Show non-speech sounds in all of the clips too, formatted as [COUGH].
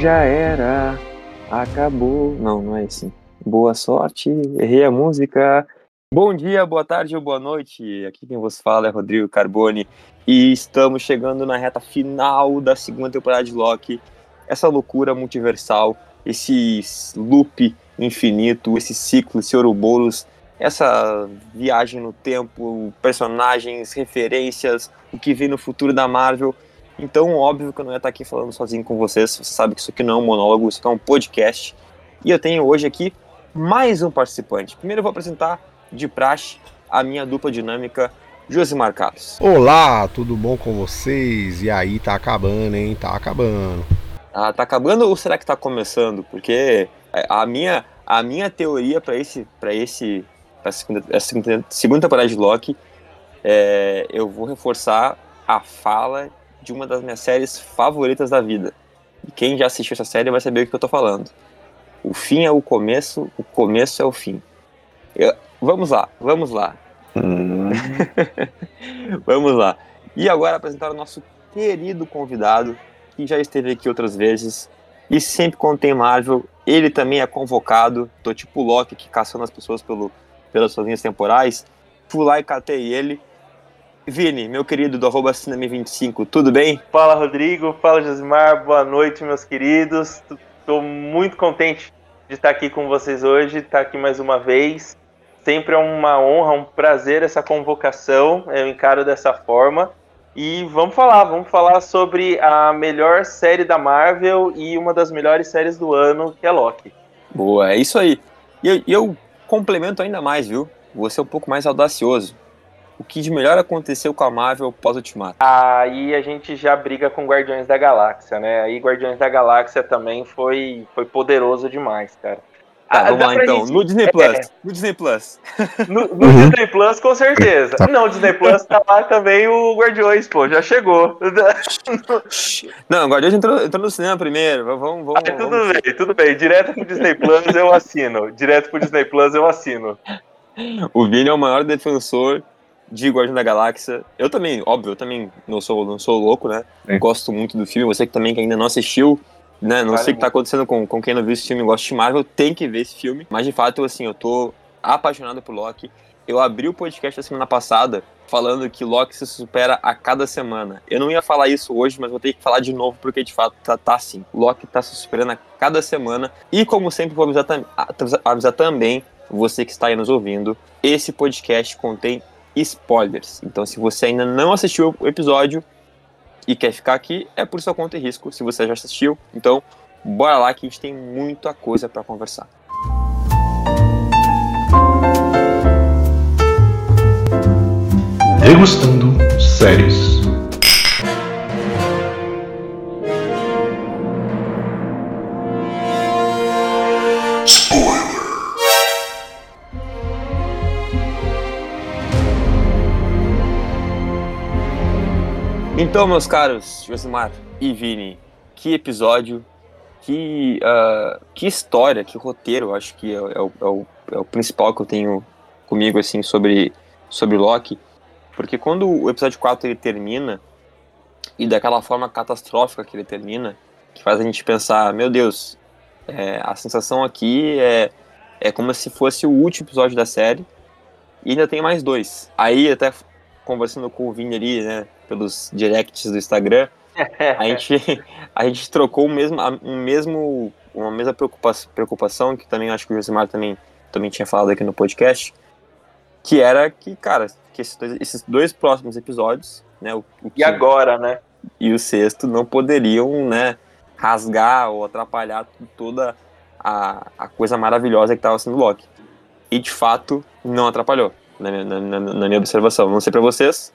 Já era, acabou. Não, não é assim. Boa sorte, errei a música. Bom dia, boa tarde ou boa noite. Aqui quem vos fala é Rodrigo Carboni e estamos chegando na reta final da segunda temporada de Loki. Essa loucura multiversal, esse loop infinito, esse ciclo, esse Ouroboros, essa viagem no tempo, personagens, referências, o que vem no futuro da Marvel. Então, óbvio que eu não ia estar aqui falando sozinho com vocês. Você sabe que isso aqui não é um monólogo, isso aqui é um podcast. E eu tenho hoje aqui mais um participante. Primeiro eu vou apresentar de praxe a minha dupla dinâmica, Josimar Carlos. Olá, tudo bom com vocês? E aí, tá acabando, hein? Tá acabando. Ah, tá acabando ou será que tá começando? Porque a minha, a minha teoria para esse, para esse, pra segunda, segunda, segunda temporada de Loki, é, eu vou reforçar a fala de uma das minhas séries favoritas da vida. E quem já assistiu essa série vai saber o que eu tô falando. O fim é o começo, o começo é o fim. Eu, vamos lá, vamos lá. Hum. [LAUGHS] vamos lá. E agora apresentar o nosso querido convidado, que já esteve aqui outras vezes. E sempre quando tem Marvel, ele também é convocado. Tô tipo o Loki que caçando as pessoas pelo, pelas suas linhas temporais. Fui lá e catei ele. Vini, meu querido do arroba 25 tudo bem? Fala Rodrigo, fala Josimar, boa noite meus queridos. Estou muito contente de estar aqui com vocês hoje, estar aqui mais uma vez. Sempre é uma honra, um prazer essa convocação, eu encaro dessa forma. E vamos falar, vamos falar sobre a melhor série da Marvel e uma das melhores séries do ano, que é Loki. Boa, é isso aí. E eu, eu complemento ainda mais, viu? Vou ser um pouco mais audacioso o que de melhor aconteceu com a Marvel pós-Ultimato? Aí a gente já briga com Guardiões da Galáxia, né? Aí Guardiões da Galáxia também foi, foi poderoso demais, cara. Tá, ah, vamos lá então. Gente... No Disney Plus. É. No Disney Plus. No, no [LAUGHS] uhum. Disney Plus, com certeza. Não, o Disney Plus tá lá também o Guardiões, pô, já chegou. [LAUGHS] Não, o Guardiões entrou, entrou no cinema primeiro. Vamos, vamos, ah, tudo vamos... bem, tudo bem. Direto pro Disney Plus eu assino. Direto pro Disney Plus eu assino. O Vini é o maior defensor de Guardião da Galáxia. Eu também, óbvio, eu também não sou, não sou louco, né? É. Gosto muito do filme. Você que também que ainda não assistiu, né? Não vale sei o que tá acontecendo com, com quem não viu esse filme e gosta de Marvel, tem que ver esse filme. Mas de fato, assim, eu tô apaixonado por Loki. Eu abri o podcast da semana passada falando que Loki se supera a cada semana. Eu não ia falar isso hoje, mas vou ter que falar de novo porque de fato tá, tá assim. Loki tá se superando a cada semana. E como sempre, vou avisar, avisar também você que está aí nos ouvindo, esse podcast contém spoilers. Então, se você ainda não assistiu o episódio e quer ficar aqui, é por sua conta e risco. Se você já assistiu, então bora lá que a gente tem muita coisa para conversar. Degustando séries. Então, meus caros Josimar e Vini, que episódio, que, uh, que história, que roteiro, acho que é, é, o, é, o, é, o, principal que eu tenho comigo, assim, sobre, sobre Loki. Porque quando o episódio 4 ele termina, e daquela forma catastrófica que ele termina, que faz a gente pensar, meu Deus, é, a sensação aqui é, é como se fosse o último episódio da série, e ainda tem mais dois. Aí, até conversando com o Vini ali, né, pelos directs do Instagram, [LAUGHS] a gente, a gente trocou o mesmo, um mesmo, uma mesma preocupação, preocupação, que também acho que o Josimar também, também tinha falado aqui no podcast, que era que, cara, que esses dois, esses dois próximos episódios, né, o, o e agora, né? E o sexto não poderiam, né, rasgar ou atrapalhar toda a, a coisa maravilhosa que estava sendo Loki. E de fato não atrapalhou, na minha, na, na, na minha observação. Não sei para vocês,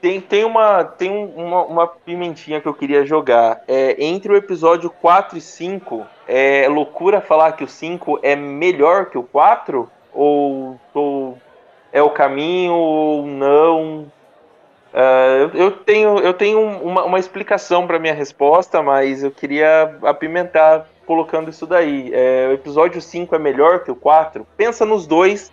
tem, tem, uma, tem uma, uma pimentinha que eu queria jogar. É, entre o episódio 4 e 5, é loucura falar que o 5 é melhor que o 4? Ou, ou é o caminho ou não? Uh, eu tenho, eu tenho uma, uma explicação para minha resposta, mas eu queria apimentar colocando isso daí. É, o episódio 5 é melhor que o 4? Pensa nos dois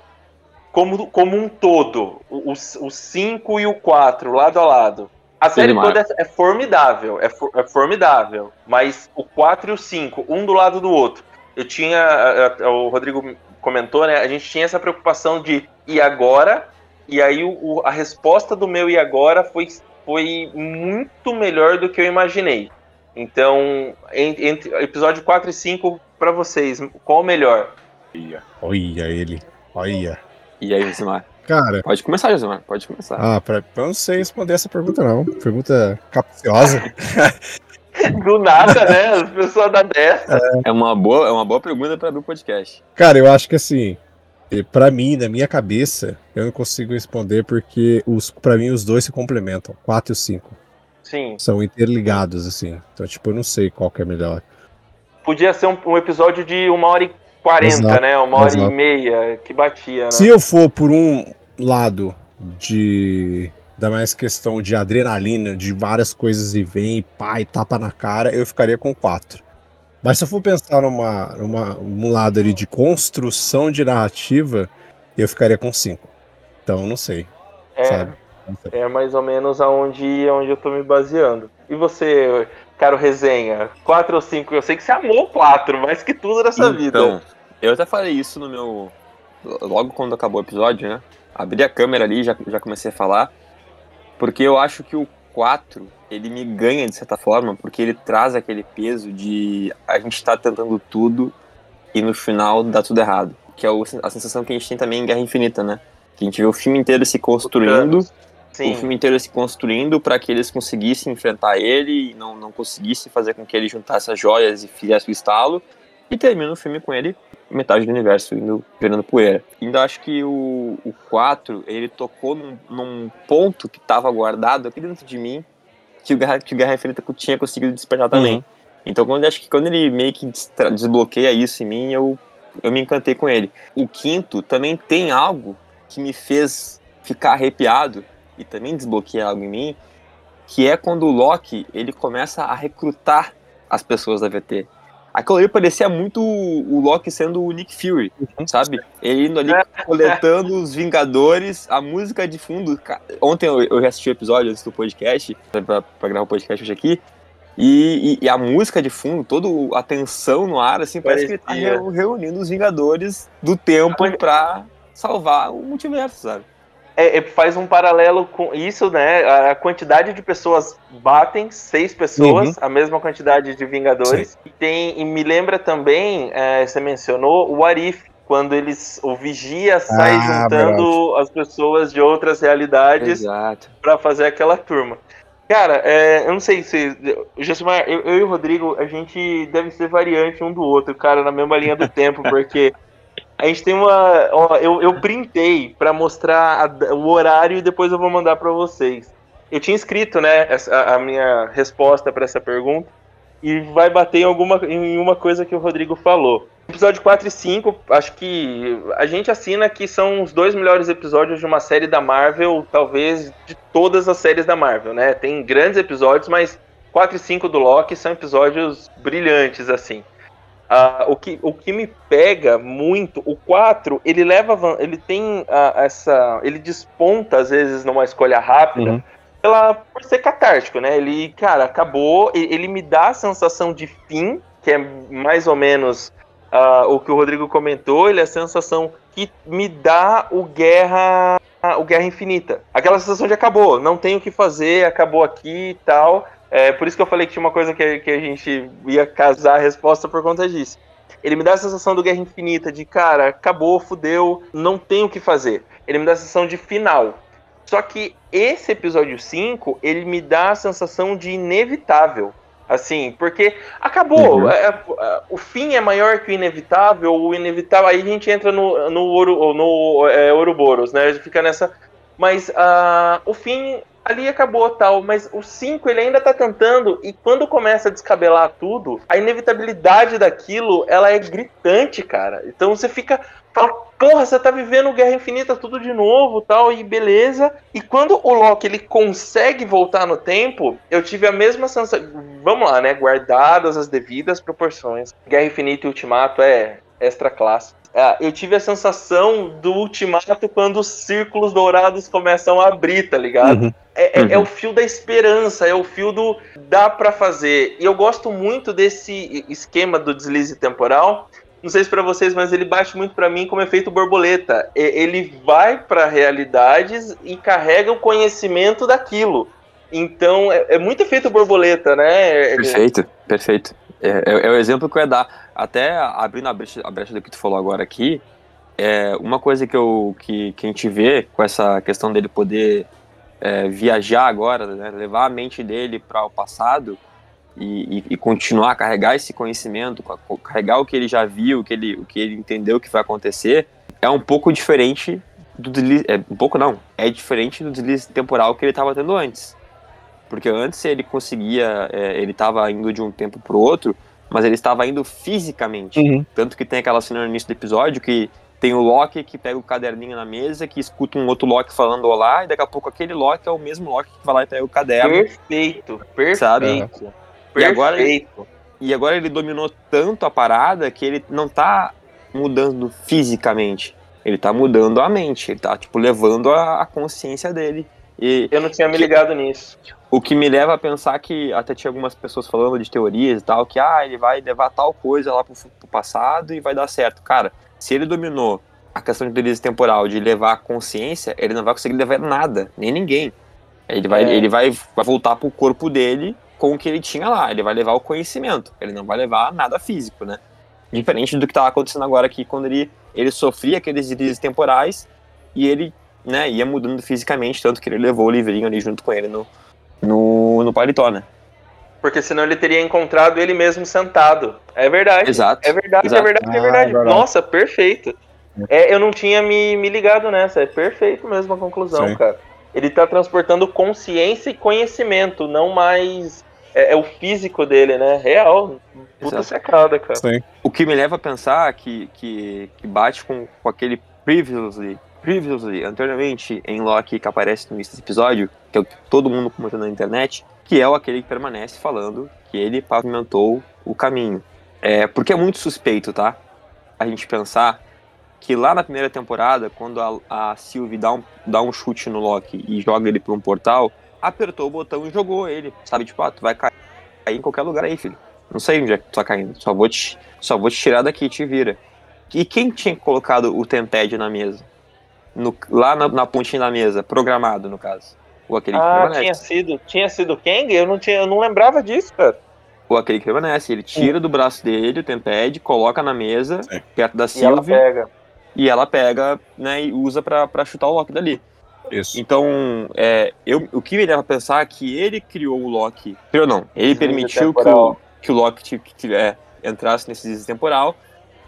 como, como um todo, o 5 e o 4, lado a lado. A série toda é, é formidável, é, for- é formidável. Mas o 4 e o 5, um do lado do outro. Eu tinha. a- a- O Rodrigo comentou, né? A gente tinha essa preocupação de e agora? E aí o- o- a resposta do meu e agora foi, foi muito melhor do que eu imaginei. Então, en- entre episódio 4 e 5, pra vocês, qual o melhor? Olha ele. Olha. E aí, Josimar? Cara, Pode começar, Josimar. Pode começar. ah, pra, eu não sei responder essa pergunta, não. Pergunta capciosa. [LAUGHS] Do nada, né? As pessoas da dessa. É uma boa, é uma boa pergunta para abrir o podcast. Cara, eu acho que assim, pra mim, na minha cabeça, eu não consigo responder porque os, pra mim os dois se complementam. 4 e o 5. Sim. São interligados, assim. Então, tipo, eu não sei qual que é melhor. Podia ser um, um episódio de uma hora e quarenta, Exato, né? Uma hora exato. e meia que batia, né? Se eu for por um lado de. Da mais questão de adrenalina, de várias coisas e vem, pá, e tapa na cara, eu ficaria com 4. Mas se eu for pensar numa, numa, um lado ali de construção de narrativa, eu ficaria com 5. Então, não sei, é, sabe? É mais ou menos aonde, aonde eu tô me baseando. E você, caro resenha, 4 ou 5? Eu sei que você amou 4, mais que tudo nessa vida. Então, eu até falei isso no meu. Logo quando acabou o episódio, né? Abri a câmera ali, já, já comecei a falar. Porque eu acho que o 4, ele me ganha de certa forma, porque ele traz aquele peso de a gente tá tentando tudo e no final dá tudo errado. Que é a sensação que a gente tem também em Guerra Infinita, né? Que a gente vê o filme inteiro se construindo, Sim. filme inteiro se construindo para que eles conseguissem enfrentar ele e não, não conseguissem fazer com que ele juntasse as joias e fizesse o estalo. E termina o filme com ele, metade do universo indo virando poeira. Ainda acho que o, o 4, ele tocou num, num ponto que estava guardado aqui dentro de mim, que o Guerra, que o Guerra Infinita tinha conseguido despertar também. Então, quando, acho que quando ele meio que desbloqueia isso em mim, eu, eu me encantei com ele. O quinto também tem algo que me fez ficar arrepiado e também desbloqueia algo em mim, que é quando o Loki ele começa a recrutar as pessoas da VT. Aquilo ali parecia muito o Loki sendo o Nick Fury, sabe? Ele indo ali [LAUGHS] coletando os Vingadores, a música de fundo. Ontem eu, eu assisti o episódio antes do podcast, pra, pra gravar o podcast hoje aqui, e, e- e a música de fundo, toda a tensão no ar, assim, parece que ele tá reunindo os Vingadores do tempo pra salvar o multiverso, sabe? É, é, faz um paralelo com isso, né? A quantidade de pessoas batem, seis pessoas, a mesma quantidade de Vingadores. E, tem, e me lembra também, é, você mencionou, o Arif, quando eles. O Vigia sai Ah, juntando as pessoas de outras realidades pra fazer aquela turma. Cara, é, eu não sei se. Josimar, eu, eu e o Rodrigo, a gente deve ser variante um do outro, cara, na mesma linha do tempo, [LAUGHS] porque a gente tem uma. Ó, eu, eu printei pra mostrar a- o horário e depois eu vou mandar pra vocês. Eu tinha escrito, né, a, a minha resposta pra essa pergunta e vai bater em, alguma, em uma coisa que o Rodrigo falou. Episódio 4 e 5, acho que a gente assina que são os dois melhores episódios de uma série da Marvel, talvez de todas as séries da Marvel, né? Tem grandes episódios, mas 4 e 5 do Loki são episódios brilhantes, assim. Ah, o, que, o que me pega muito, o 4, ele leva. Ele tem ah, essa. Ele desponta, às vezes, numa escolha rápida, Uhum. pela, por ser catártico, né? Ele, cara, acabou. e- Ele me dá a sensação de fim, que é mais ou menos ah, o que o Rodrigo comentou. Ele é a sensação que me dá o Guerra. O Guerra Infinita. Aquela sensação de acabou, não tem o que fazer, acabou aqui e tal. É por isso que eu falei que tinha uma coisa que, que a gente ia casar a resposta por conta disso. Ele me dá a sensação do Guerra Infinita, de cara, acabou, fudeu, não tem o que fazer. Ele me dá a sensação de final. Só que esse episódio 5, ele me dá a sensação de inevitável. Assim, porque acabou. Uhum. É, é, o fim é maior que o inevitável, o inevitável. Aí a gente entra no, no, Ouro, no é, Ouroboros, né? A gente fica nessa. Mas ah, o fim ali acabou tal. Mas o 5 ele ainda tá tentando. E quando começa a descabelar tudo, a inevitabilidade daquilo ela é gritante, cara. Então você fica. Fala, porra, você tá vivendo Guerra Infinita tudo de novo, tal, e beleza. E quando o Loki ele consegue voltar no tempo, eu tive a mesma sensação. Vamos lá, né? Guardadas as devidas proporções. Guerra Infinita e Ultimato é extra classe. É, eu tive a sensação do ultimato quando os círculos dourados começam a abrir, tá ligado? Uhum. É, é, uhum. é, o fio da esperança, é o fio do dá para fazer. E eu gosto muito desse esquema do deslize temporal. Não sei se para vocês, mas ele bate muito para mim como efeito borboleta. Ele vai para realidades e carrega o conhecimento daquilo. Então é, é muito efeito borboleta, né? Perfeito, perfeito. É, é, é, o exemplo que eu ia dar. Até abrindo a brecha, a brecha do que tu falou agora aqui, é uma coisa que, eu, que, que a gente vê com essa questão dele poder é, viajar agora, né, levar a mente dele para o passado e, e, e, continuar a carregar esse conhecimento, carregar o que ele já viu, o que ele, o que ele entendeu que vai acontecer, é um pouco diferente do deslize, é, um pouco não, é diferente do deslize temporal que ele estava tendo antes. Porque antes ele conseguia, é, ele estava indo de um tempo pro outro, mas ele estava indo fisicamente. Uhum. Tanto que tem aquela cena no início do episódio que tem o Loki que pega o caderninho na mesa, que escuta um outro Loki falando olá, e daqui a pouco aquele Loki é o mesmo Loki que vai lá e pega o caderno. Perfeito, perfeito. Sabe? Perfeito. E agora, ele, e agora ele dominou tanto a parada que ele não tá mudando fisicamente. Ele tá mudando a mente. Ele tá, tipo, levando a, a consciência dele. E Eu não tinha me ligado nisso. O que me leva a pensar que até tinha algumas pessoas falando de teorias e tal, que ah, ele vai levar tal coisa lá pro, pro passado e vai dar certo. Cara, se ele dominou a questão de delírio temporal, de levar a consciência, ele não vai conseguir levar nada, nem ninguém. Ele vai, é. ele vai, vai voltar pro corpo dele com o que ele tinha lá. Ele vai levar o conhecimento. Ele não vai levar nada físico, né? Diferente do que estava acontecendo agora aqui, quando ele, ele sofria aqueles delírios temporais e ele né, ia mudando fisicamente, tanto que ele levou o livrinho ali junto com ele no, no, no paletó, né? Porque senão ele teria encontrado ele mesmo sentado. É verdade. Exato. É verdade, Exato. é verdade, é verdade. Ah, é Nossa, perfeito. É, eu não tinha me, me ligado nessa. É perfeito mesmo a conclusão, Sim. cara. Ele tá transportando consciência e conhecimento, não mais é, é, o físico dele, né? Real. Puta secada, cara. Sim. O que me leva a pensar que, que, que bate com, com aquele previously previously, anteriormente, em Loki, que aparece no início desse episódio, que é o que todo mundo comentou na internet, que é o aquele que permanece falando que ele pavimentou o caminho. É, porque é muito suspeito, tá? A gente pensar que lá na primeira temporada, quando a, a Sylvie dá um, dá um chute no Loki e joga ele pra um portal, apertou o botão e jogou ele. Sabe, tipo, ah, tu vai cair em qualquer lugar aí, filho. Não sei onde é que tu tá caindo. Só vou te, só vou te tirar daqui te vira. E quem tinha colocado o Tempad na mesa? No, lá na, na, pontinha da mesa, programado, no caso. O aquele ah, que tinha sido, tinha sido Kang? Eu não, tinha, eu não lembrava disso, cara. O aquele que permanece, ele tira do braço dele o Tempad, coloca na mesa, Sim. perto da Sylvie. E ela pega. E ela pega, né, e usa pra, pra chutar o Loki dali. Isso. Então, é, eu, o que me leva a pensar é que ele criou o Loki. Criou não. Ele permitiu que o, que o Loki que, é, entrasse nesse temporal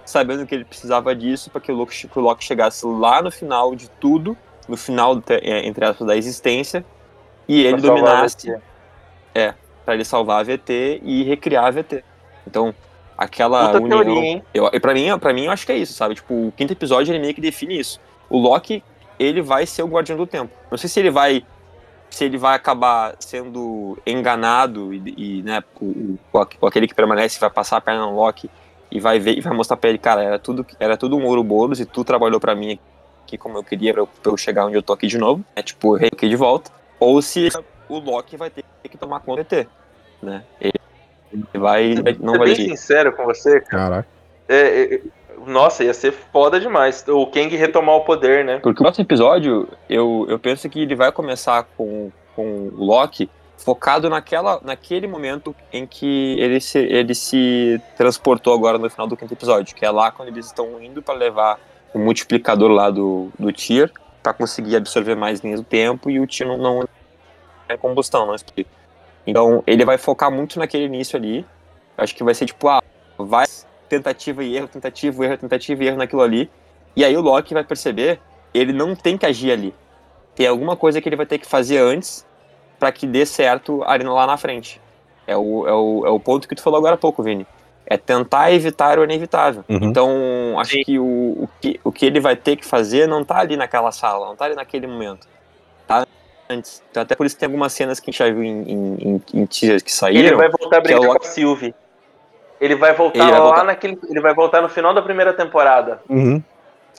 sabendo que ele precisava disso para que o Loki, que o Loki chegasse lá no final de tudo, no final, é, entre aspas, da existência, e ele pra dominasse. É, para ele salvar a VT e recriar a VT. Então, aquela Puta união. Teoria, eu, pra, mim, pra mim, eu acho que é isso, sabe? Tipo, o quinto episódio ele meio que define isso. O Loki, ele vai ser o guardião do tempo. Não sei se ele vai. Se ele vai acabar sendo enganado e, e né, o, o, o, aquele que permanece vai passar a perna no Loki e vai ver e vai mostrar pra ele, cara, era tudo, era tudo um ouro bolos e tu trabalhou pra mim aqui como eu queria pra eu, pra eu chegar onde eu tô aqui de novo, é tipo, rei aqui de volta. Ou se o Loki vai ter que tomar conta do ET, né? Ele vai. Não vai bem sincero com você, cara. É, é, é, nossa, ia ser foda demais. O Kang retomar o poder, né? Porque o próximo episódio, eu, eu penso que ele vai começar com, com o Loki focado naquela, naquele momento em que ele se, ele se transportou agora no final do quinto episódio, que é lá quando eles estão indo para levar o multiplicador lá do, do Tier para conseguir absorver mais linhas do tempo e o Tier não, não é combustão, não explica. Então ele vai focar muito naquele início ali. Acho que vai ser tipo, ah, vai tentativa e erro, tentativa, erro, tentativa e erro naquilo ali. E aí o Loki vai perceber, ele não tem que agir ali. Tem alguma coisa que ele vai ter que fazer antes para que dê certo ali lá na frente. É o, é, o, é o ponto que tu falou agora há pouco, Vini. É tentar evitar o inevitável. Uhum. Então, acho que o, o que o que ele vai ter que fazer não tá ali naquela sala, não tá ali naquele momento. Tá antes. Então, até por isso tem algumas cenas que a gente já viu em, em, em teasers que saíram. Ele vai voltar a brincar é com a Sylvie. Ele vai voltar Ele vai lá voltar. naquele. Ele vai voltar no final da primeira temporada. Uhum.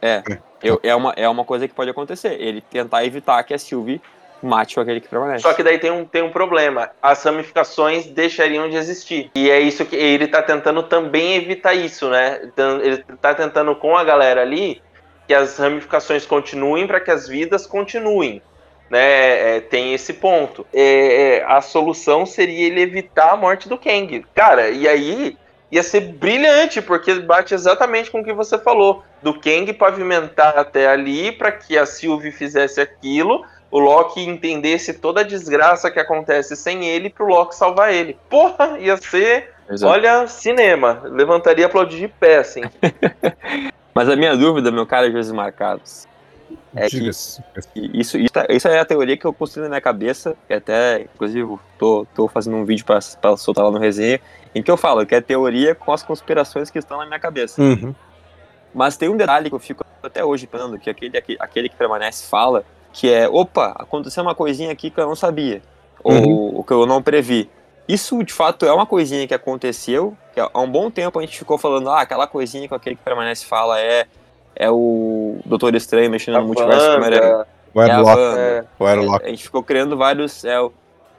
É, eu- é, uma, é uma coisa que pode acontecer. Ele tentar evitar que a Sylvie mate aquele que permanece. Só que daí tem um, tem um problema. As ramificações deixariam de existir. E é isso que ele tá tentando também evitar isso, né? Então, ele tá tentando com a galera ali que as ramificações continuem para que as vidas continuem. Né? É, tem esse ponto. É, é, a solução seria ele evitar a morte do Kang. Cara, e aí ia ser brilhante, porque bate exatamente com o que você falou. Do Kang pavimentar até ali para que a Sylvie fizesse aquilo o Loki entendesse toda a desgraça que acontece sem ele pro Loki salvar ele. Porra, ia ser, Exato. olha, cinema. Levantaria e aplaudir de pé, assim. [LAUGHS] Mas a minha dúvida, meu cara Josimar Carlos, É que- Diga-se. Isso, isso, isso é a teoria que eu construí na minha cabeça, que até, inclusive, tô, tô fazendo um vídeo pra, pra soltar lá no resenha, em que eu falo que é teoria com as conspirações que estão na minha cabeça. Uhum. Mas tem um detalhe que eu fico até hoje pensando, que aquele, aquele que permanece fala, que é, opa, aconteceu uma coisinha aqui que eu não sabia, ou, ou que eu não previ. Isso, de fato, é uma coisinha que aconteceu, que há um bom tempo a gente ficou falando, ah, aquela coisinha que aquele que permanece fala é, é o Doutor Estranho mexendo no multiverso do Homem-Aranha. Wanda, O É a Airlock. É, O Airlock. A gente ficou criando vários. É o,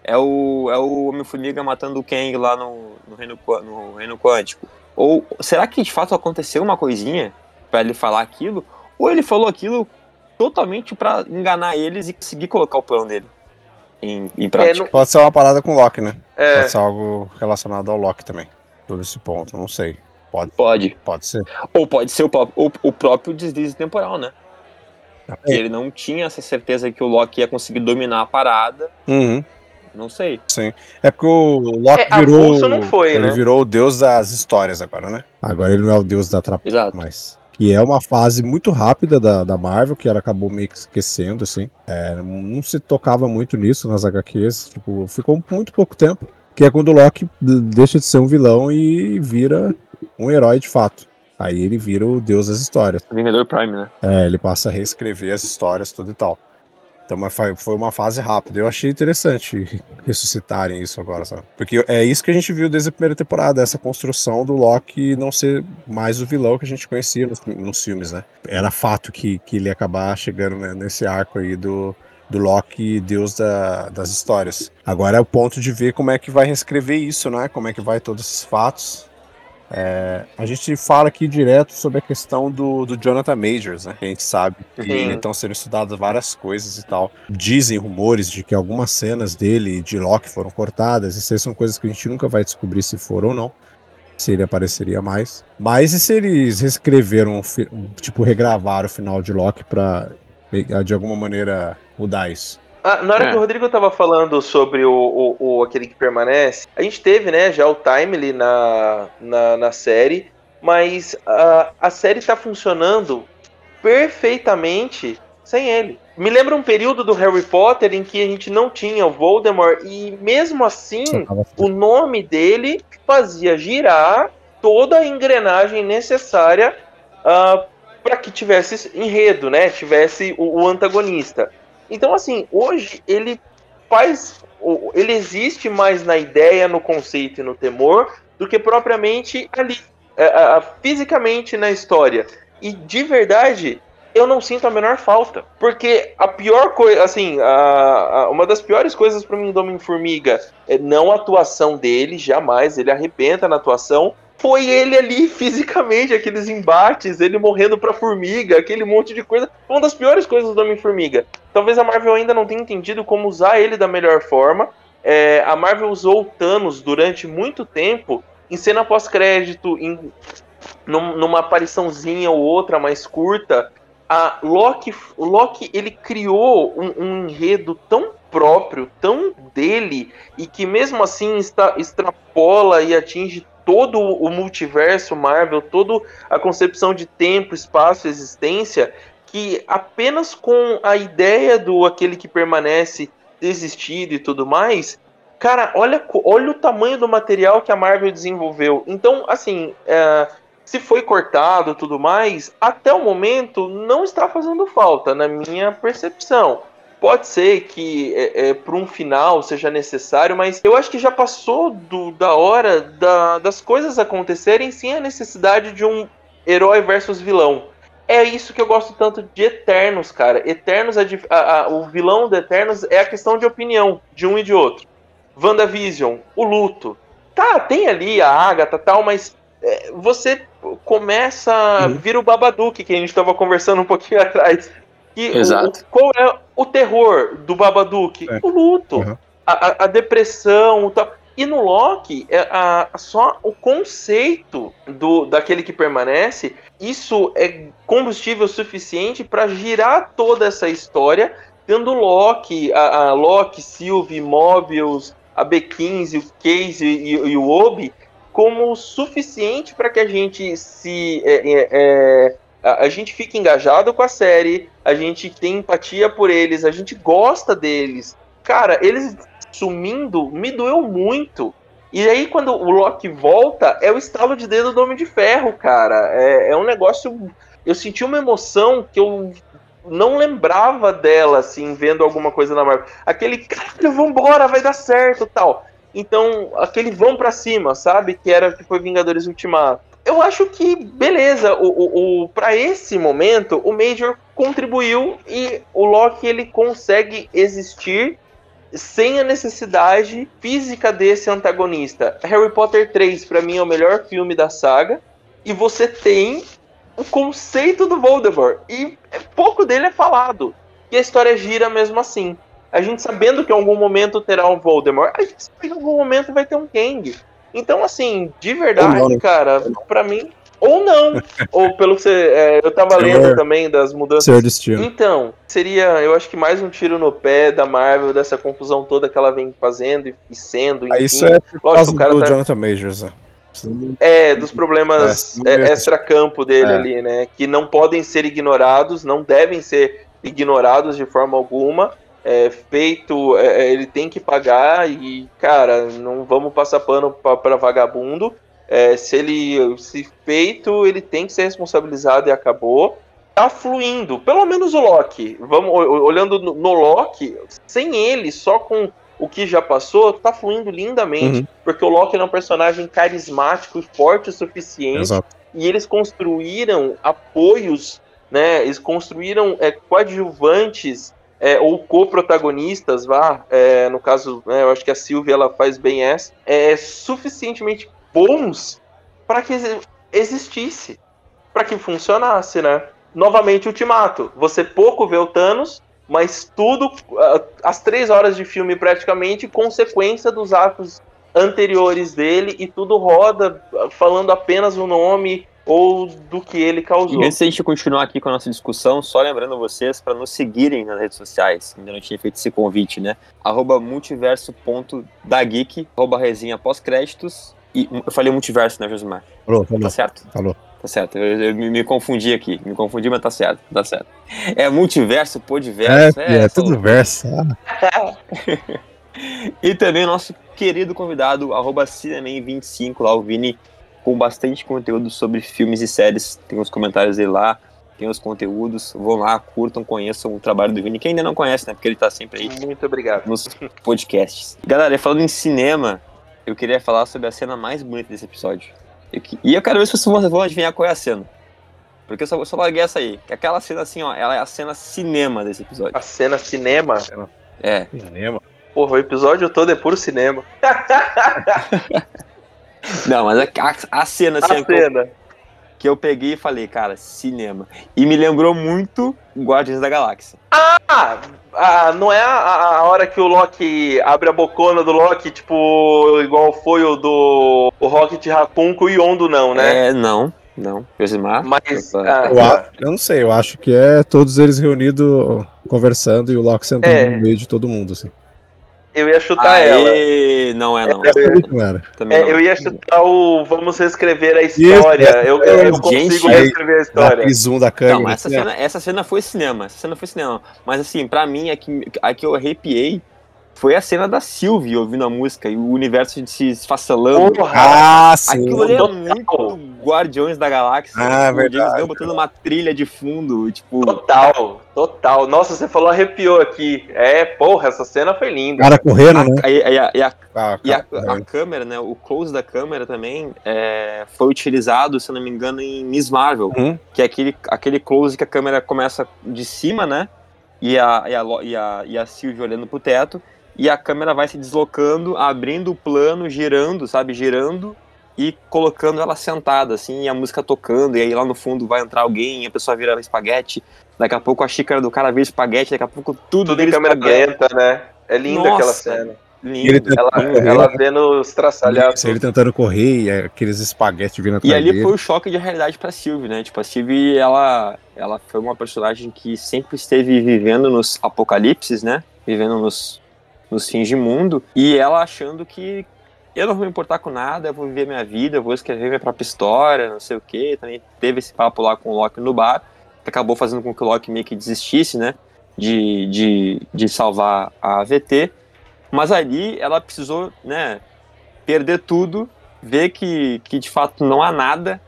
é o, é o Homem-Formiga matando o Kang lá no, no, reino, no reino quântico. Ou será que de fato aconteceu uma coisinha pra ele falar aquilo? Ou ele falou aquilo totalmente pra enganar eles e conseguir colocar o plano dele em, em prática? É, Pode ser uma parada com o Loki, né? é, Pode ser algo relacionado ao Loki também. Por esse ponto, não sei. Pode, Pode. pode ser. Ou pode ser o, próprio- o, o próprio deslize temporal, né? É. ele não tinha essa certeza que o Loki ia conseguir dominar a parada. Uhum. Não sei. É porque o Loki É, virou. não foi, ele né? virou o deus das histórias agora, né? Agora ele não é o deus da trapa Exato. mais. Que é uma fase muito rápida da, da Marvel, que ela acabou meio que esquecendo, assim. É, não se tocava muito nisso nas HQs. Tipo, ficou muito pouco tempo. Que é quando o Loki deixa de ser um vilão e vira um herói de fato. Aí ele vira o deus das histórias. Vingador Prime, né? É, ele passa a reescrever as histórias, tudo e tal. Então mas foi uma fase rápida. Eu achei interessante ressuscitarem isso agora, sabe? Porque é isso que a gente viu desde a primeira temporada, essa construção do Loki não ser mais o vilão que a gente conhecia nos, nos filmes, né? Era fato que, que ele ia acabar chegando né, nesse arco aí do, do Loki, deus da- das histórias. Agora é o ponto de ver como é que vai reescrever isso, né? Como é que vai todos esses fatos. É, a gente fala aqui direto sobre a questão do, do Jonathan Majors, né? A gente sabe que Sim. estão sendo estudadas várias coisas e tal. Dizem rumores de que algumas cenas dele e de Loki foram cortadas. Isso aí são coisas que a gente nunca vai descobrir se foram ou não. Se ele apareceria mais. Mas e se eles reescreveram, tipo, regravaram o final de Loki pra de alguma maneira mudar isso? Ah, na hora É. que o Rodrigo tava falando sobre o, o, o- aquele que permanece, a gente teve, né, já o Timely na, na, na série, mas a, a série tá funcionando perfeitamente sem ele. Me lembra um período do Harry Potter em que a gente não tinha o Voldemort e mesmo assim o nome dele fazia girar toda a engrenagem necessária para que tivesse enredo, né? Tivesse o, o antagonista. Então, assim, hoje ele faz. Ele existe mais na ideia, no conceito e no temor do que propriamente ali, é, fisicamente na história. E de verdade, eu não sinto a menor falta. Porque a pior coisa, assim, a- a- uma das piores coisas para mim do Homem-Formiga é não a atuação dele, jamais, ele arrebenta na atuação. Foi ele ali fisicamente, aqueles embates, ele morrendo pra formiga, aquele monte de coisa. Foi uma das piores coisas do Homem-Formiga. Talvez a Marvel ainda não tenha entendido como usar ele da melhor forma. É, a Marvel usou o Thanos durante muito tempo em cena pós-crédito, em num- numa apariçãozinha ou outra mais curta, a Loki, Loki ele criou um, um enredo tão próprio, tão dele, e que mesmo assim está, extrapola e atinge todo o multiverso Marvel, toda a concepção de tempo, espaço existência, que apenas com a ideia do aquele que permanece desistido e tudo mais, cara, olha, olha o tamanho do material que a Marvel desenvolveu. Então, assim, é, se foi cortado tudo mais, até o momento não está fazendo falta, na minha percepção. Pode ser que é, é, para um final seja necessário, mas eu acho que já passou do, da hora da, das coisas acontecerem sem a necessidade de um herói versus vilão. É isso que eu gosto tanto de Eternos, cara. Eternos, a, a, o vilão do Eternos é a questão de opinião de um e de outro. WandaVision, o luto. Tá, tem ali a Agatha tal, mas é, você começa. Uhum. Vira o Babadook, que a gente estava conversando um pouquinho [LAUGHS] atrás. E Exato. O, qual é o terror do Babadook? É. O luto, uhum. a, a, depressão e tal. E no Loki, é a, só o conceito do daquele que permanece, isso é combustível suficiente para girar toda essa história, tendo Loki, a, a Loki, Sylvie, Mobius, a B15, o Case e, e o Obi como suficiente para que a gente se é, é, é, a, a, gente fique engajado com a série, a gente tem empatia por eles, a gente gosta deles. Cara, eles sumindo me doeu muito. E aí, quando o Loki volta, é o estalo de dedo do Homem de Ferro, cara. É, é um negócio. Eu senti uma emoção que eu não lembrava dela, assim, vendo alguma coisa na Marvel. Aquele, cara, vambora, vai dar certo tal. Então, aquele vão para cima, sabe? Que era que foi Vingadores Ultimato. Eu acho que, beleza, o, o, o para esse momento, o Major contribuiu e o Loki ele consegue existir sem a necessidade física desse antagonista. Harry Potter 3, para mim, é o melhor filme da saga. E você tem o conceito do Voldemort. E pouco dele é falado. E a história gira mesmo assim. A gente sabendo que em algum momento terá um Voldemort, a gente sabe que em algum momento vai ter um Kang. Então, assim, de verdade, não, cara, para mim. Ou não. [LAUGHS] ou pelo que você. É, eu tava Senhor, lendo também das mudanças. Destino. Então, seria, eu acho que mais um tiro no pé da Marvel, dessa confusão toda que ela vem fazendo e, sendo. Enfim. Isso é por causa Lógico, do tá... Jonathan Majors, né? É, dos problemas é, é, extra-campo dele é. ali, né? Que não podem ser ignorados, não devem ser ignorados de forma alguma. É, feito, é, é ele tem que pagar e, cara, não vamos passar pano para vagabundo. É, se ele se feito, ele tem que ser responsabilizado e acabou. Tá fluindo, pelo menos o Loki. Vamos olhando no, no Loki, sem ele, só com o que já passou tá fluindo lindamente, uhum. porque o Loki é um personagem carismático e forte o suficiente. Exato. E eles construíram apoios, né? Eles construíram é, coadjuvantes é, ou co-protagonistas, vá, é, no caso, né, eu acho que a Sylvie ela faz bem essa, é suficientemente bons para que existisse, para que funcionasse, né? Novamente, Ultimato. Você pouco vê o Thanos, mas tudo, as três horas de filme praticamente, consequência dos atos anteriores dele e tudo roda falando apenas o nome ou do que ele causou. E antes de a gente continuar aqui com a nossa discussão, só lembrando vocês para nos seguirem nas redes sociais, ainda não tinha feito esse convite, né? Arroba multiverso.dageek, arroba resenha pós-créditos, e eu falei multiverso, né, Josimar? Falou, falou. Tá certo? Falou. Tá certo, eu, eu me, me, confundi aqui, me confundi, mas tá certo, tá certo. É multiverso, podiverso. É, é, é tudo verso. Ah. [LAUGHS] e também nosso querido convidado, arroba 25 lá o Vini, com bastante conteúdo sobre filmes e séries. Tem os comentários dele lá, tem os conteúdos. Vão lá, curtam, conheçam o trabalho do Vini, que ainda não conhece, né? Porque ele tá sempre aí. Muito obrigado. Nos podcasts. Galera, falando em cinema, eu queria falar sobre a cena mais bonita desse episódio. E eu quero ver se vocês vão adivinhar qual é a cena. Porque eu só, só larguei essa aí. Que aquela cena assim, ó, ela é a cena cinema desse episódio. A cena cinema? É. Cinema? Porra, o episódio todo é puro cinema. [LAUGHS] Não, mas a, a, a cena assim. A cena. Que eu peguei e falei, cara, cinema. E me lembrou muito Guardiões da Galáxia. Ah! ah não é a, a, hora que o Loki abre a bocona do Loki, tipo, igual foi o do o Rocket Raccoon com o Yondo, não, né? É, não. Não, Josimar. Mas. Ah, eu, eu, não sei, eu acho que é todos eles reunidos conversando e o Loki sentando é. no meio de todo mundo, assim. Eu ia chutar Aê, ela. Não é, não. É, é, é, eu ia chutar o Vamos reescrever a história. Isso, eu, eu, eu consigo reescrever a história. Zoom da câmera. Não, essa, cena, essa cena foi cinema. Essa cena foi cinema. Mas assim, pra mim, a que, a que eu arrepiei foi a cena da Sylvie ouvindo a música e o universo se esfacelando. Ah, sim. Aquilo é muito Guardiões da Galáxia. Ah, o verdade, James Gunn botando uma trilha de fundo, tipo... Total, total. Nossa, você falou arrepiou aqui. É, porra, essa cena foi linda. Cara correndo, né? E, a, e a- Ah, e a- cara, a câmera, né, o close da câmera também é, foi utilizado, se não me engano, em Miss Marvel, Uhum. que é aquele, aquele close que a câmera começa de cima, né, e a, e a, e a, e a Sylvie olhando pro teto, e a câmera vai se deslocando, abrindo o plano, girando, sabe, girando, e colocando ela sentada, assim, e a música tocando, e aí lá no fundo vai entrar alguém, e a pessoa vira espaguete, daqui a pouco a xícara do cara vira espaguete, daqui a pouco tudo, Tudo em câmera lenta, né? É linda Nossa. aquela cena. Lindo. Ele tenta Ela, correr, ela vendo os traçalhados. Ele tentando correr e aqueles espaguetes vindo E atrás ali dele. foi o choque de realidade pra Sylvie, né? Tipo, a Sylvie, ela, ela foi uma personagem que sempre esteve vivendo nos apocalipses, né? Vivendo nos, nos fins de mundo. E ela achando que eu não vou me importar com nada, eu vou viver minha vida, eu vou escrever minha própria história, não sei o quê. Também teve esse papo lá com o Loki no bar, que acabou fazendo com que o Loki meio que desistisse, né? De, de, de salvar a AVT. Mas ali ela precisou, né? Perder tudo ver que, que de fato não há nada,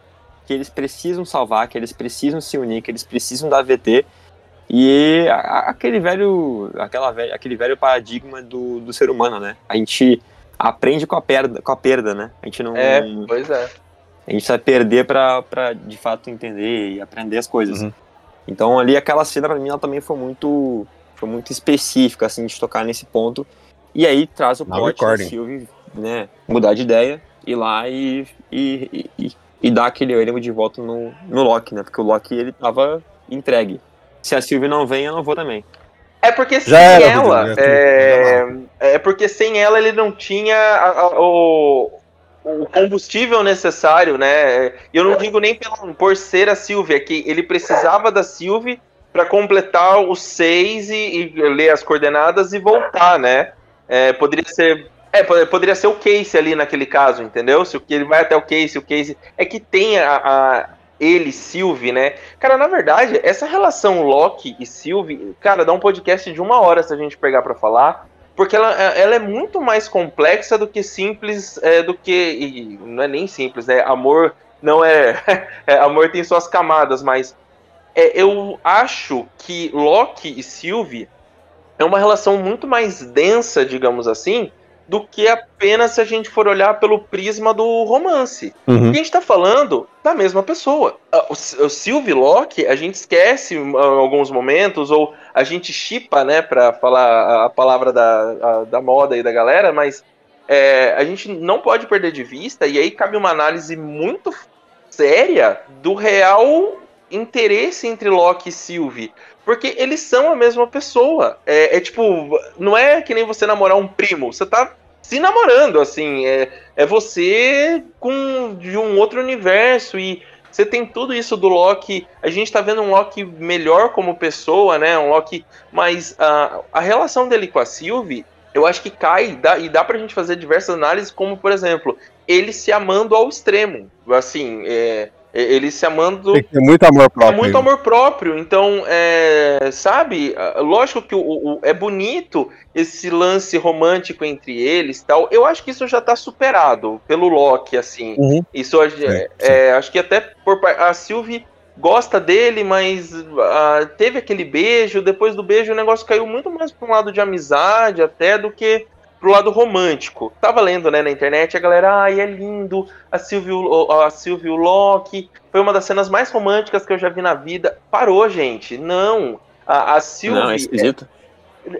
que eles precisam salvar, que eles precisam se unir, que eles precisam da VT. E a- aquele velho, aquela velha, aquele velho paradigma do, do ser humano, né? A gente aprende com a perda, com a perda, né? A gente não É, pois é. a gente precisa perder pra, pra de fato entender e aprender as coisas. Uhum. Então ali aquela cena pra mim ela também foi muito foi muito específica assim de tocar nesse ponto. E aí traz o plot da recording. Sylvie, né, mudar de ideia, ir lá e e, e, e, e dar aquele ânimo de volta no, no Loki, né? Porque o Loki ele tava entregue. Se a Sylvie não vem, eu não vou também. É porque sem era, ela. Rodrigo, é... é porque sem ela ele não tinha a- a- o, o combustível necessário, né? E eu não digo nem pelo, por ser a Sylvie, é que ele precisava da Sylvie para completar os seis e, e ler as coordenadas e voltar, né? É, poderia ser. É, po- poderia ser o Case ali naquele caso, entendeu? Se o que ele vai até o Case, o Case. É que tem a, a- ele, Sylvie, né? Cara, na verdade, essa relação Loki e Sylvie, cara, dá um podcast de uma hora se a gente pegar pra falar. Porque ela, ela é muito mais complexa do que simples, é, do que. e não é nem simples, né? Amor não é. [LAUGHS] é, amor tem suas camadas, mas é, eu acho que Loki e Sylvie é uma relação muito mais densa, digamos assim, do que apenas se a gente for olhar pelo prisma do romance. Uhum. A gente tá falando da mesma pessoa. Ah, O, o Sylvie Locke, a gente esquece em alguns momentos, ou a gente chipa, né, pra falar a- a palavra da, a- da moda e da galera, mas é, a gente não pode perder de vista, e aí cabe uma análise muito séria do real interesse entre Locke e Sylvie. Porque eles são a mesma pessoa. É, é tipo, não é que nem você namorar um primo. Você tá se namorando, assim. É, é você com de um outro universo e você tem tudo isso do Loki. A gente tá vendo um Loki melhor como pessoa, né? Um Loki, mas a, a relação dele com a Sylvie, eu acho que cai dá, e dá pra gente fazer diversas análises, como por exemplo, ele se amando ao extremo, assim, é, ele se amando Tem que ter muito amor é próprio. muito aí. amor próprio, então, é, sabe, lógico que o, o- é bonito esse lance romântico entre eles tal. Eu acho que isso já tá superado pelo Loki, assim. Uhum. Isso é, é, acho que até por a Sylvie gosta dele, mas ah, teve aquele beijo, depois do beijo o negócio caiu muito mais para um lado de amizade até do que pro lado romântico. Tava lendo, né, na internet, a galera, ai, é lindo, a Sylvie, o- a Sylvie e o Loki, foi uma das cenas mais românticas que eu já vi na vida. Parou, gente, não. A, a Sylvie Não, é esquisito.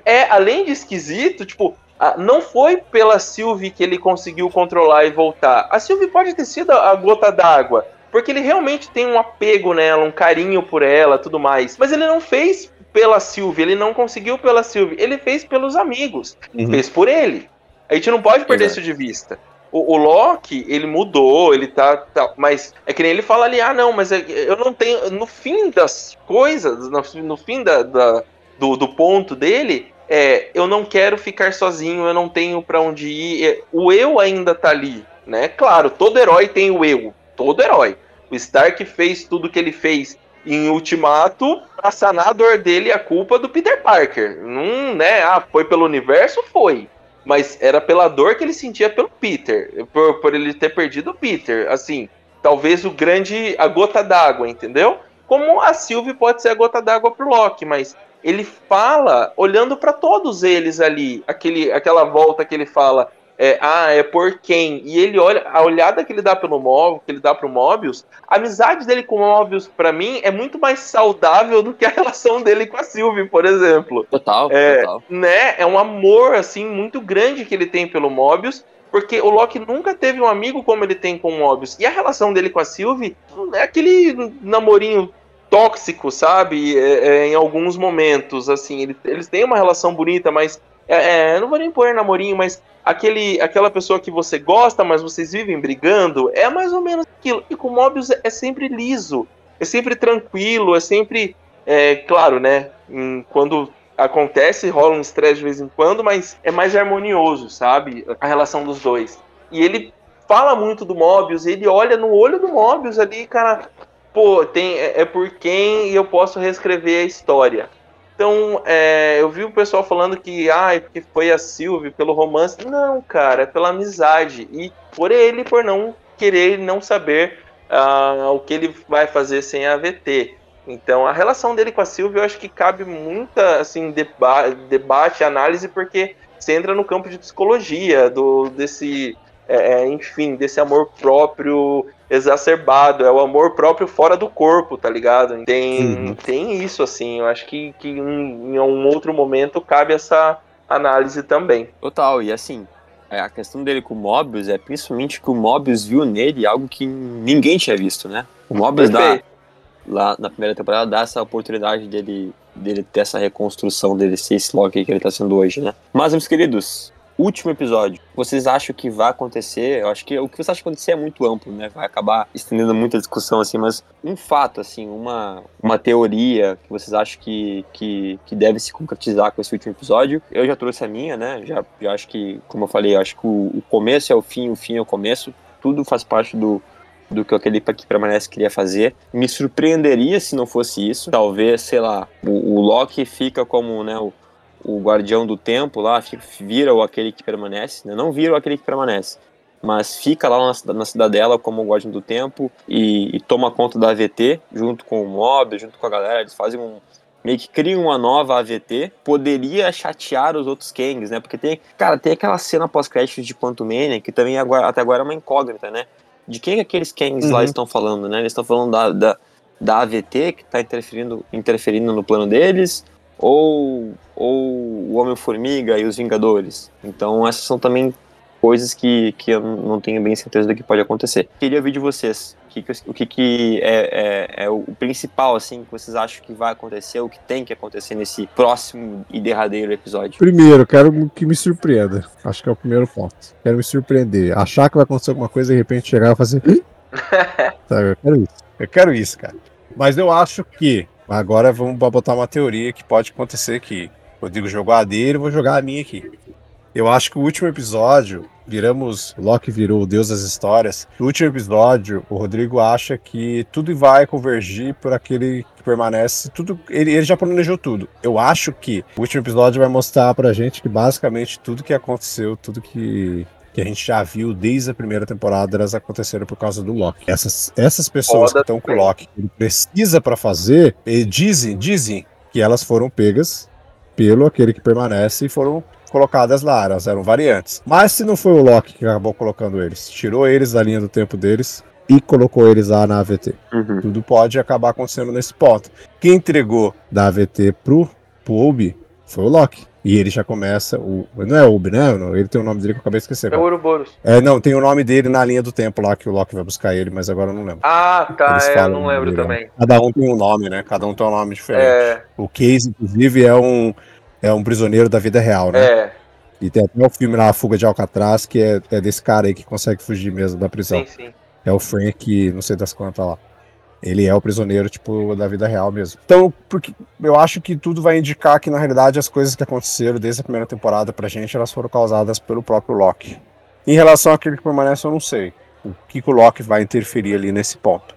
é, além de esquisito, tipo, não foi pela Sylvie que ele conseguiu controlar e voltar. A Sylvie pode ter sido a gota d'água, porque ele realmente tem um apego nela, um carinho por ela, tudo mais. Mas ele não fez pela Sylvie, ele não conseguiu pela Sylvie, ele fez pelos amigos, Uhum. fez por ele. A gente não pode perder Exato. isso de vista. O, o Loki, ele mudou, ele tá, tá- Mas é que nem ele fala ali, ah, não, mas é- eu não tenho. No fim das coisas, no, no fim da, da- do, do ponto dele, é, eu não quero ficar sozinho, eu não tenho pra onde ir. é, o eu ainda tá ali, né? Claro, todo herói tem o eu. Todo herói. O Stark fez tudo que ele fez em Ultimato pra sanar a dor dele e a culpa do Peter Parker. Não, né? Ah, foi pelo universo? Foi. Mas era pela dor que ele sentia pelo Peter, por, por ele ter perdido o Peter. Assim, talvez o grande. a gota d'água, entendeu? Como a Sylvie pode ser a gota d'água pro Loki, mas ele fala olhando para todos eles ali, aquele, aquela volta que ele fala, é, ah, é por quem? E ele olha, a olhada que ele dá pelo Mobius, que ele dá pro Mobius, a amizade dele com o Mobius, para mim, é muito mais saudável do que a [LAUGHS] relação dele com a Sylvie, por exemplo. Total, é, total. Né, é um amor, assim, muito grande que ele tem pelo Mobius, porque o Loki nunca teve um amigo como ele tem com o Mobius. E a relação dele com a Sylvie é aquele namorinho tóxico, sabe? É, é, em alguns momentos, assim, ele, eles têm uma relação bonita, mas é, é, não vou nem pôr namorinho, mas aquele, aquela pessoa que você gosta, mas vocês vivem brigando, é mais ou menos aquilo. E com Mobius é sempre liso, é sempre tranquilo, é sempre, é, claro, né? Quando acontece, rola um estresse de vez em quando, mas é mais harmonioso, sabe? A relação dos dois. E ele fala muito do Mobius, ele olha no olho do Mobius ali, cara, pô, tem, é, é por quem eu posso reescrever a história. Então, é, eu vi o pessoal falando que, ah, porque foi a Sylvie pelo romance. Não, cara, é pela amizade. E por ele, por não querer, não saber uh, o que ele vai fazer sem a AVT. Então, a relação dele com a Sylvie, eu acho que cabe muita, assim, deba debate, análise, porque você entra no campo de psicologia, do, desse é, é, enfim, desse amor próprio exacerbado, é o amor próprio fora do corpo, tá ligado? Tem, uhum. tem isso, assim, eu acho que, que em, em um outro momento cabe essa análise também. Total, e assim, é, a questão dele com o Mobius é principalmente que o Mobius viu nele algo que ninguém tinha visto, né? O Mobius dá, lá na primeira temporada dá essa oportunidade dele, dele ter essa reconstrução dele ser esse Loki que ele tá sendo hoje, né? Mas, meus queridos, último episódio, vocês acham que vai acontecer? Eu acho que o que você acha que acontecer é muito amplo, né? Vai acabar estendendo muita discussão, assim, mas um fato, assim, uma, uma teoria que vocês acham que, que, que deve se concretizar com esse último episódio. Eu já trouxe a minha, né? Já, já acho que, como eu falei, eu acho que o, o começo é o fim, o fim é o começo. Tudo faz parte do, do que aquele que permanece queria fazer. Me surpreenderia se não fosse isso. Talvez, sei lá, o, o Loki fica como né, o, o guardião do tempo lá, vira o aquele que permanece, né? não vira o aquele que permanece, mas fica lá na, na cidadela como o guardião do tempo e, e, toma conta da AVT junto com o Mob, junto com a galera, eles fazem um meio que criam uma nova AVT, poderia chatear os outros Kangs, né? Porque tem, cara, tem aquela cena pós-créditos de Quantum Mania que também agora, até agora é uma incógnita, né? De quem aqueles Kangs uhum. lá estão falando, né? Eles estão falando da, da, da AVT que está interferindo, interferindo no plano deles, ou, ou o Homem-Formiga e os Vingadores. Então essas são também coisas que, que eu não tenho bem certeza do que pode acontecer. Queria ouvir de vocês o que, o que, que é, é, é, o principal assim que vocês acham que vai acontecer, o que tem que acontecer nesse próximo e derradeiro episódio. Primeiro, quero que me surpreenda. Acho que é o primeiro ponto. Quero me surpreender. Achar que vai acontecer alguma coisa e de repente chegar e fazer. [LAUGHS] Sabe, eu quero isso. Eu quero isso, cara. Mas eu acho que Agora vamos botar uma teoria que pode acontecer aqui. Rodrigo jogou a dele, vou jogar a minha aqui. Eu acho que o último episódio, viramos. Loki virou o Deus das Histórias. No último episódio, o Rodrigo acha que tudo vai convergir por aquele que permanece. Tudo, ele, ele já planejou tudo. Eu acho que o último episódio vai mostrar pra gente que basicamente tudo que aconteceu, tudo que que a gente já viu desde a primeira temporada, elas aconteceram por causa do Loki. Essas, essas pessoas Foda que estão com o Loki, ele precisa para fazer, dizem, dizem que elas foram pegas pelo aquele que permanece e foram colocadas lá, elas eram variantes. Mas se não foi o Loki que acabou colocando eles, tirou eles da linha do tempo deles e colocou eles lá na AVT. Uhum. Tudo pode acabar acontecendo nesse ponto. Quem entregou da AVT pro, Obi foi o Loki. E ele já começa. O, não é Ubi, né? Ele tem o nome dele que eu acabei de esquecer. É o Ouroboros. É, não, tem o nome dele na linha do tempo lá que o Loki vai buscar ele, mas agora eu não lembro. Ah, tá, é, eu não lembro também. Cada um tem um nome, né? Cada um tem um nome diferente. É... O Case, inclusive, é um, é um prisioneiro da vida real, né? É. E tem até o filme lá, A Fuga de Alcatraz, que é, é desse cara aí que consegue fugir mesmo da prisão. Sim, sim. É o Frank, não sei das quantas lá. Ele é o prisioneiro, tipo, da vida real mesmo. Então, porque eu acho que tudo vai indicar que, na realidade, as coisas que aconteceram desde a primeira temporada pra gente, elas foram causadas pelo próprio Loki. Em relação àquele que permanece, eu não sei. O que, o Loki vai interferir ali nesse ponto.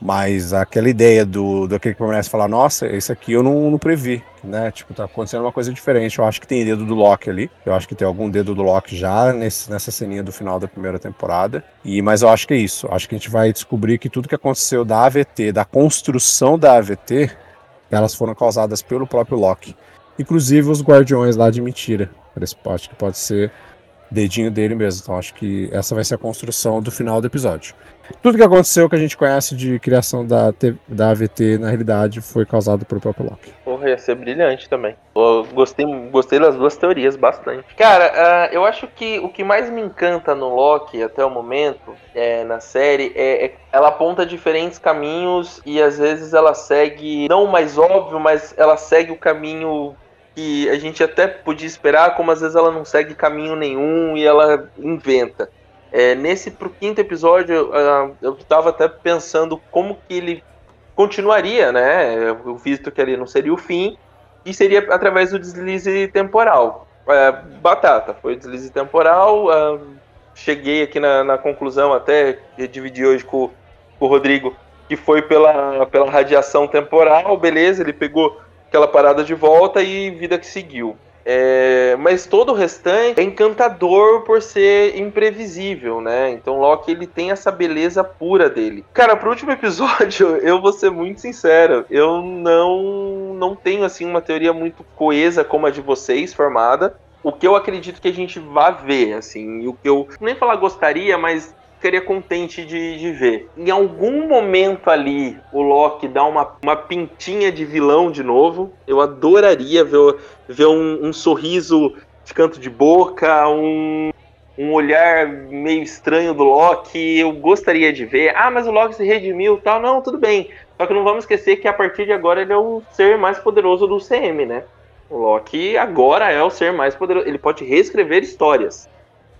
Mas aquela ideia do, do aquele que permanece falar, nossa, esse aqui eu não, não previ. Né? Tipo, tá acontecendo uma coisa diferente. Eu acho que tem dedo do Loki ali. Eu acho que tem algum dedo do Loki já nesse, nessa ceninha do final da primeira temporada. E Mas eu acho que é isso. Acho que a gente vai descobrir que tudo que aconteceu da AVT, da construção da AVT, elas foram causadas pelo próprio Loki. Inclusive os guardiões lá de mentira. Acho que pode ser dedinho dele mesmo. Então acho que essa vai ser a construção do final do episódio. Tudo que aconteceu que a gente conhece de criação da, da AVT, na realidade, foi causado pelo próprio Loki. Porra, ia ser brilhante também. Eu gostei, gostei das duas teorias bastante. Cara, uh, eu acho que o que mais me encanta no Loki até o momento, é, na série, é, é ela aponta diferentes caminhos e às vezes ela segue, não o mais óbvio, mas ela segue o caminho que a gente até podia esperar, como às vezes ela não segue caminho nenhum e ela inventa. É, nesse pro quinto episódio, eu estava até pensando como que ele continuaria, né? Eu visto que ele não seria o fim, e seria através do deslize temporal. É, batata, foi deslize temporal. Uh, cheguei aqui na, na, conclusão, até dividi hoje com, com o Rodrigo, que foi pela, pela radiação temporal, beleza, ele pegou aquela parada de volta e vida que seguiu. É, mas todo o restante é encantador por ser imprevisível, né? Então Loki ele tem essa beleza pura dele. Cara, pro último [LAUGHS] episódio, eu vou ser muito sincero, eu não não tenho assim uma teoria muito coesa como a de vocês formada. O que eu acredito que a gente vai ver, assim, e o que eu nem falar gostaria, mas ficaria contente de, de ver. Em algum momento ali, o Loki dá uma, uma pintinha de vilão de novo. Eu adoraria ver, ver um, um sorriso de canto de boca, um, um olhar meio estranho do Loki. Eu gostaria de ver. Ah, mas o Loki se redimiu tal. Não, tudo bem. Só que não vamos esquecer que a partir de agora ele é o ser mais poderoso do CM, né? O Loki agora é o ser mais poderoso. Ele pode reescrever histórias.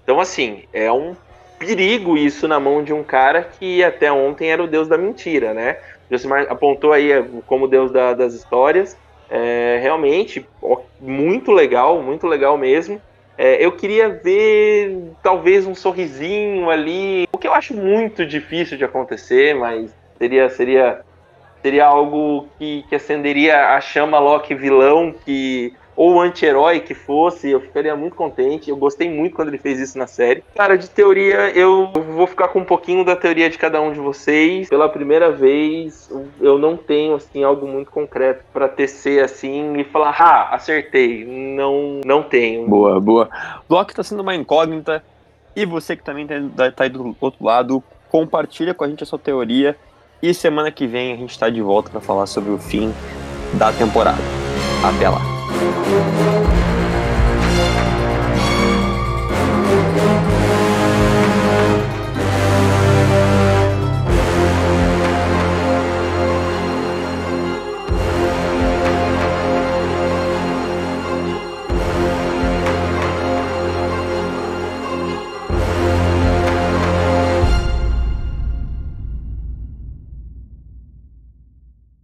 Então, assim, é um perigo isso na mão de um cara que até ontem era o deus da mentira, né? Josimar apontou aí eh, como deus da, das histórias. É, realmente, ó, muito legal, muito legal mesmo. É, eu queria ver talvez um sorrisinho ali, o que eu acho muito difícil de acontecer, mas seria seria seria algo que, que acenderia a chama Loki vilão que ou anti-herói que fosse, eu ficaria muito contente. Eu gostei muito quando ele fez isso na série. Cara, de teoria, eu vou ficar com um pouquinho da teoria de cada um de vocês. Pela primeira vez, eu não tenho assim algo muito concreto para tecer assim e falar, ah, acertei. Não, não tenho. Boa, boa. Loki tá sendo uma incógnita. E você que também tá, tá aí do outro lado, compartilha com a gente a sua teoria. E semana que vem a gente tá de volta para falar sobre o fim da temporada. Até lá. You.